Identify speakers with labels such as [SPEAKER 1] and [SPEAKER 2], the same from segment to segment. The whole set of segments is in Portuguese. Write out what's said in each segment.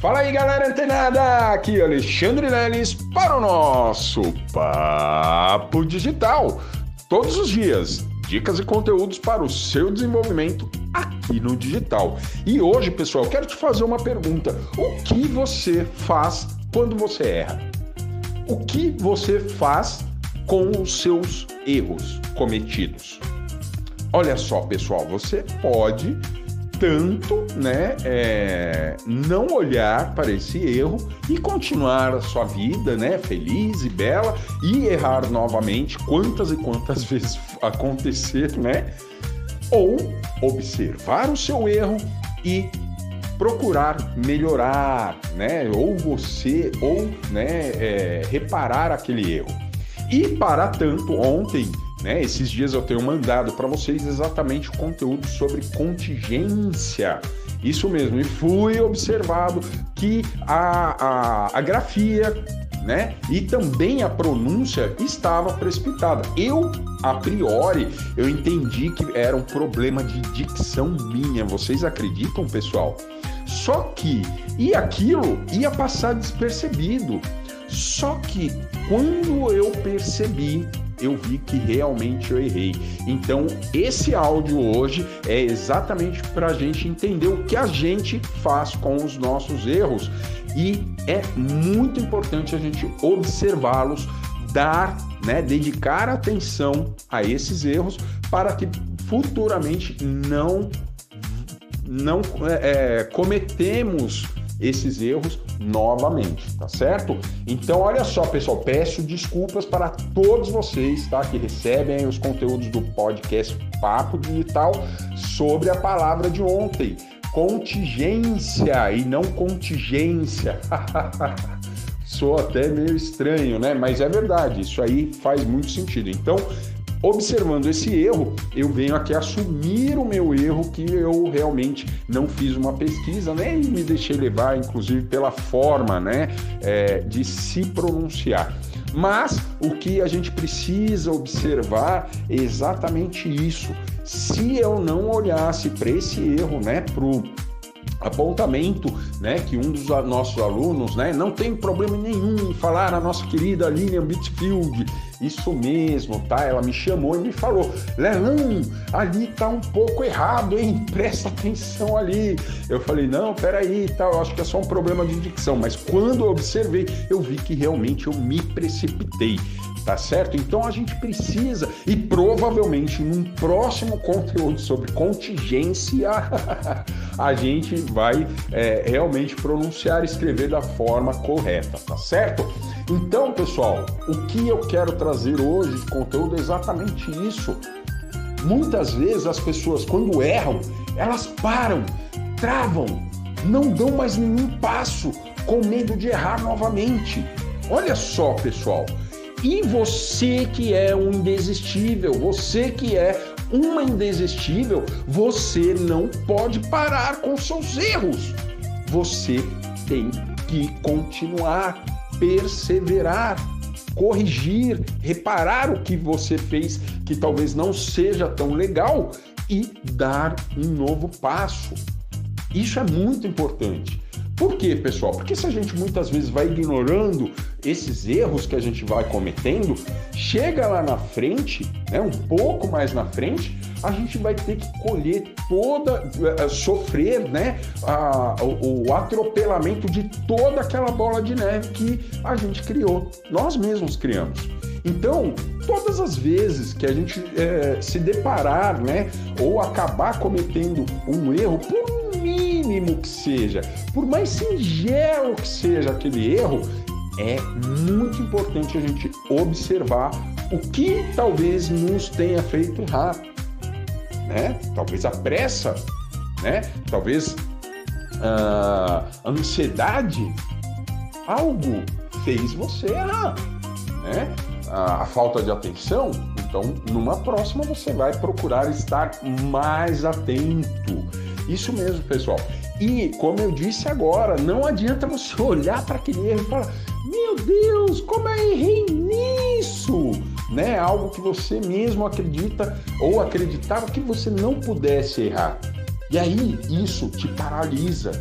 [SPEAKER 1] Fala aí, galera antenada! Aqui Alexandre Leles para o nosso Papo Digital. Todos os dias, dicas e conteúdos para o seu desenvolvimento aqui no digital. E hoje, pessoal, quero te fazer uma pergunta: o que você faz quando você erra? O que você faz com os seus erros cometidos? Olha só, pessoal, você pode tanto, né, é, não olhar para esse erro e continuar a sua vida, né, feliz e bela e errar novamente quantas e quantas vezes acontecer, né, ou observar o seu erro e procurar melhorar, né, ou você, ou, né, é, reparar aquele erro. E para tanto, ontem né? Esses dias eu tenho mandado para vocês exatamente o conteúdo sobre contingência. Isso mesmo, e fui observado que a, a, a grafia né? E também a pronúncia estava precipitada. Eu, a priori, eu entendi que era um problema de dicção minha. Vocês acreditam, pessoal? Só que e aquilo ia passar despercebido. Só que quando eu percebi eu vi que realmente eu errei. Então, esse áudio hoje é exatamente para a gente entender o que a gente faz com os nossos erros e é muito importante a gente observá-los, dar, né, dedicar atenção a esses erros para que futuramente não não é, é cometemos esses erros novamente, tá certo? Então, olha só, pessoal, peço desculpas para todos vocês, tá? Que recebem os conteúdos do podcast Papo Digital sobre a palavra de ontem, contingência e não contingência. Sou até meio estranho, né? Mas é verdade, isso aí faz muito sentido. Então, Observando esse erro, eu venho aqui assumir o meu erro que eu realmente não fiz uma pesquisa, nem né, me deixei levar, inclusive pela forma, né, é, de se pronunciar. Mas o que a gente precisa observar é exatamente isso. Se eu não olhasse para esse erro, né, pro apontamento, né, que um dos nossos alunos, né, não tem problema nenhum em falar a nossa querida Lilian Bitfield, isso mesmo, tá? Ela me chamou e me falou, Leão, ali tá um pouco errado, hein? Presta atenção ali. Eu falei, não, peraí, tá, eu acho que é só um problema de dicção, mas quando eu observei, eu vi que realmente eu me precipitei tá certo? Então a gente precisa, e provavelmente num próximo conteúdo sobre contingência, a gente vai é, realmente pronunciar e escrever da forma correta, tá certo? Então, pessoal, o que eu quero trazer hoje de conteúdo é exatamente isso. Muitas vezes as pessoas, quando erram, elas param, travam, não dão mais nenhum passo com medo de errar novamente. Olha só, pessoal, e você que é um indesistível, você que é uma indesistível, você não pode parar com seus erros. Você tem que continuar, perseverar, corrigir, reparar o que você fez que talvez não seja tão legal e dar um novo passo. Isso é muito importante. Por quê, pessoal? Porque se a gente muitas vezes vai ignorando esses erros que a gente vai cometendo, chega lá na frente, né, um pouco mais na frente, a gente vai ter que colher toda, uh, sofrer, né, uh, o, o, atropelamento de toda aquela bola de neve que a gente criou, nós mesmos criamos. Então, todas as vezes que a gente uh, se deparar, né, ou acabar cometendo um erro, por mínimo que seja, por mais singelo que seja aquele erro, é muito importante a gente observar o que talvez nos tenha feito errar, né? Talvez a pressa, né? Talvez uh, a ansiedade, algo fez você errar, né? A falta de atenção, então numa próxima você vai procurar estar mais atento isso mesmo, pessoal. E, como eu disse agora, não adianta você olhar para aquele erro e falar: Meu Deus, como eu errei nisso! Né? Algo que você mesmo acredita ou acreditava que você não pudesse errar. E aí isso te paralisa.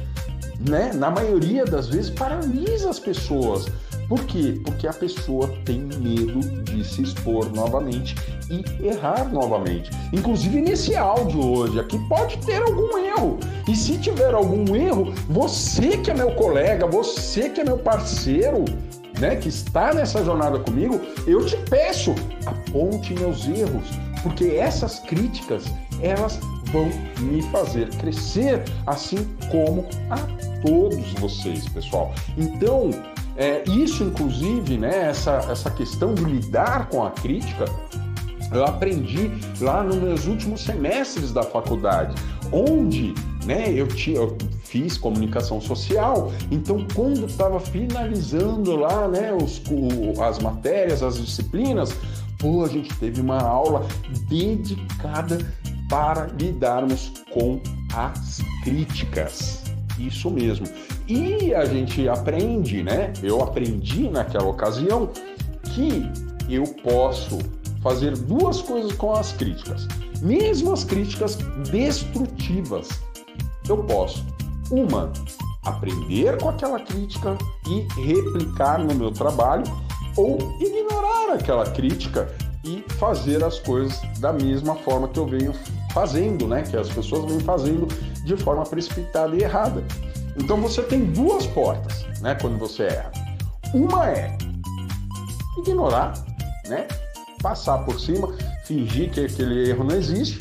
[SPEAKER 1] né, na maioria das vezes paralisa as pessoas. Por quê? Porque a pessoa tem medo de se expor novamente e errar novamente. Inclusive nesse áudio hoje aqui pode ter algum erro. E se tiver algum erro, você que é meu colega, você que é meu parceiro, né, que está nessa jornada comigo, eu te peço, aponte meus erros, porque essas críticas, elas vão me fazer crescer, assim como a todos vocês, pessoal. Então, é, isso, inclusive, né, essa, essa questão de lidar com a crítica, eu aprendi lá nos meus últimos semestres da faculdade, onde né, eu, tinha, eu fiz comunicação social, então quando estava finalizando lá né, os, o, as matérias, as disciplinas, pô, a gente teve uma aula dedicada para lidarmos com as críticas. Isso mesmo. E a gente aprende, né? Eu aprendi naquela ocasião que eu posso fazer duas coisas com as críticas. Mesmo as críticas destrutivas, eu posso. Uma, aprender com aquela crítica e replicar no meu trabalho, ou ignorar aquela crítica e fazer as coisas da mesma forma que eu venho fazendo, né? Que as pessoas vêm fazendo de forma precipitada e errada. Então você tem duas portas, né? Quando você erra. Uma é ignorar, né? Passar por cima, fingir que aquele erro não existe,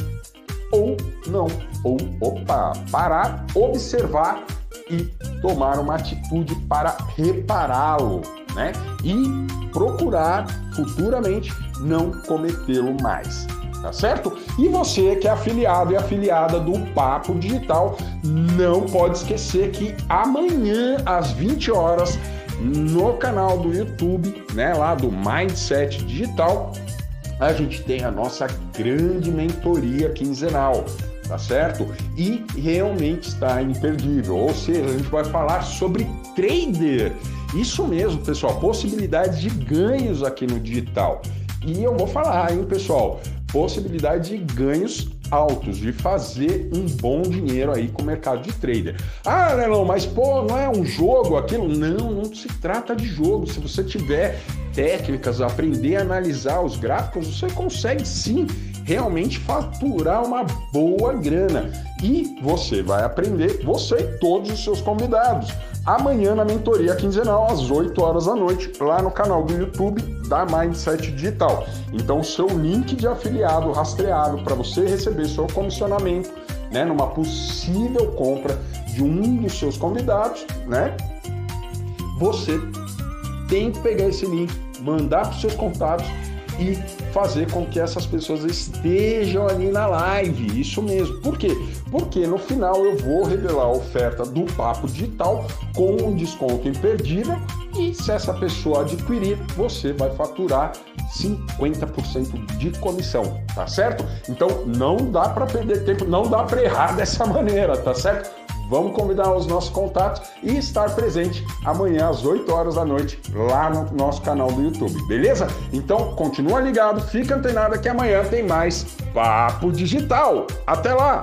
[SPEAKER 1] ou não, ou opa, parar, observar e tomar uma atitude para repará-lo, né? E procurar futuramente não cometê-lo mais tá certo? E você que é afiliado e afiliada do Papo Digital, não pode esquecer que amanhã às 20 horas no canal do YouTube, né, lá do Mindset Digital, a gente tem a nossa grande mentoria quinzenal, tá certo? E realmente está imperdível. Ou seja, a gente vai falar sobre trader. Isso mesmo, pessoal, possibilidades de ganhos aqui no digital. E eu vou falar, hein, pessoal? Possibilidade de ganhos altos, de fazer um bom dinheiro aí com o mercado de trader. Ah, Nelão, mas pô, não é um jogo aquilo? Não, não se trata de jogo. Se você tiver técnicas, aprender a analisar os gráficos, você consegue sim realmente faturar uma boa grana. E você vai aprender, você e todos os seus convidados. Amanhã na mentoria quinzenal, às 8 horas da noite, lá no canal do YouTube da Mindset Digital. Então, seu link de afiliado rastreado para você receber seu comissionamento, né, numa possível compra de um dos seus convidados, né? Você tem que pegar esse link, mandar para os seus contatos e fazer com que essas pessoas estejam ali na live. Isso mesmo. Por quê? Porque no final eu vou revelar a oferta do Papo Digital com um desconto imperdível e se essa pessoa adquirir, você vai faturar 50% de comissão, tá certo? Então não dá para perder tempo, não dá para errar dessa maneira, tá certo? Vamos convidar os nossos contatos e estar presente amanhã às 8 horas da noite lá no nosso canal do YouTube, beleza? Então continua ligado, fica antenado que amanhã tem mais Papo Digital. Até lá!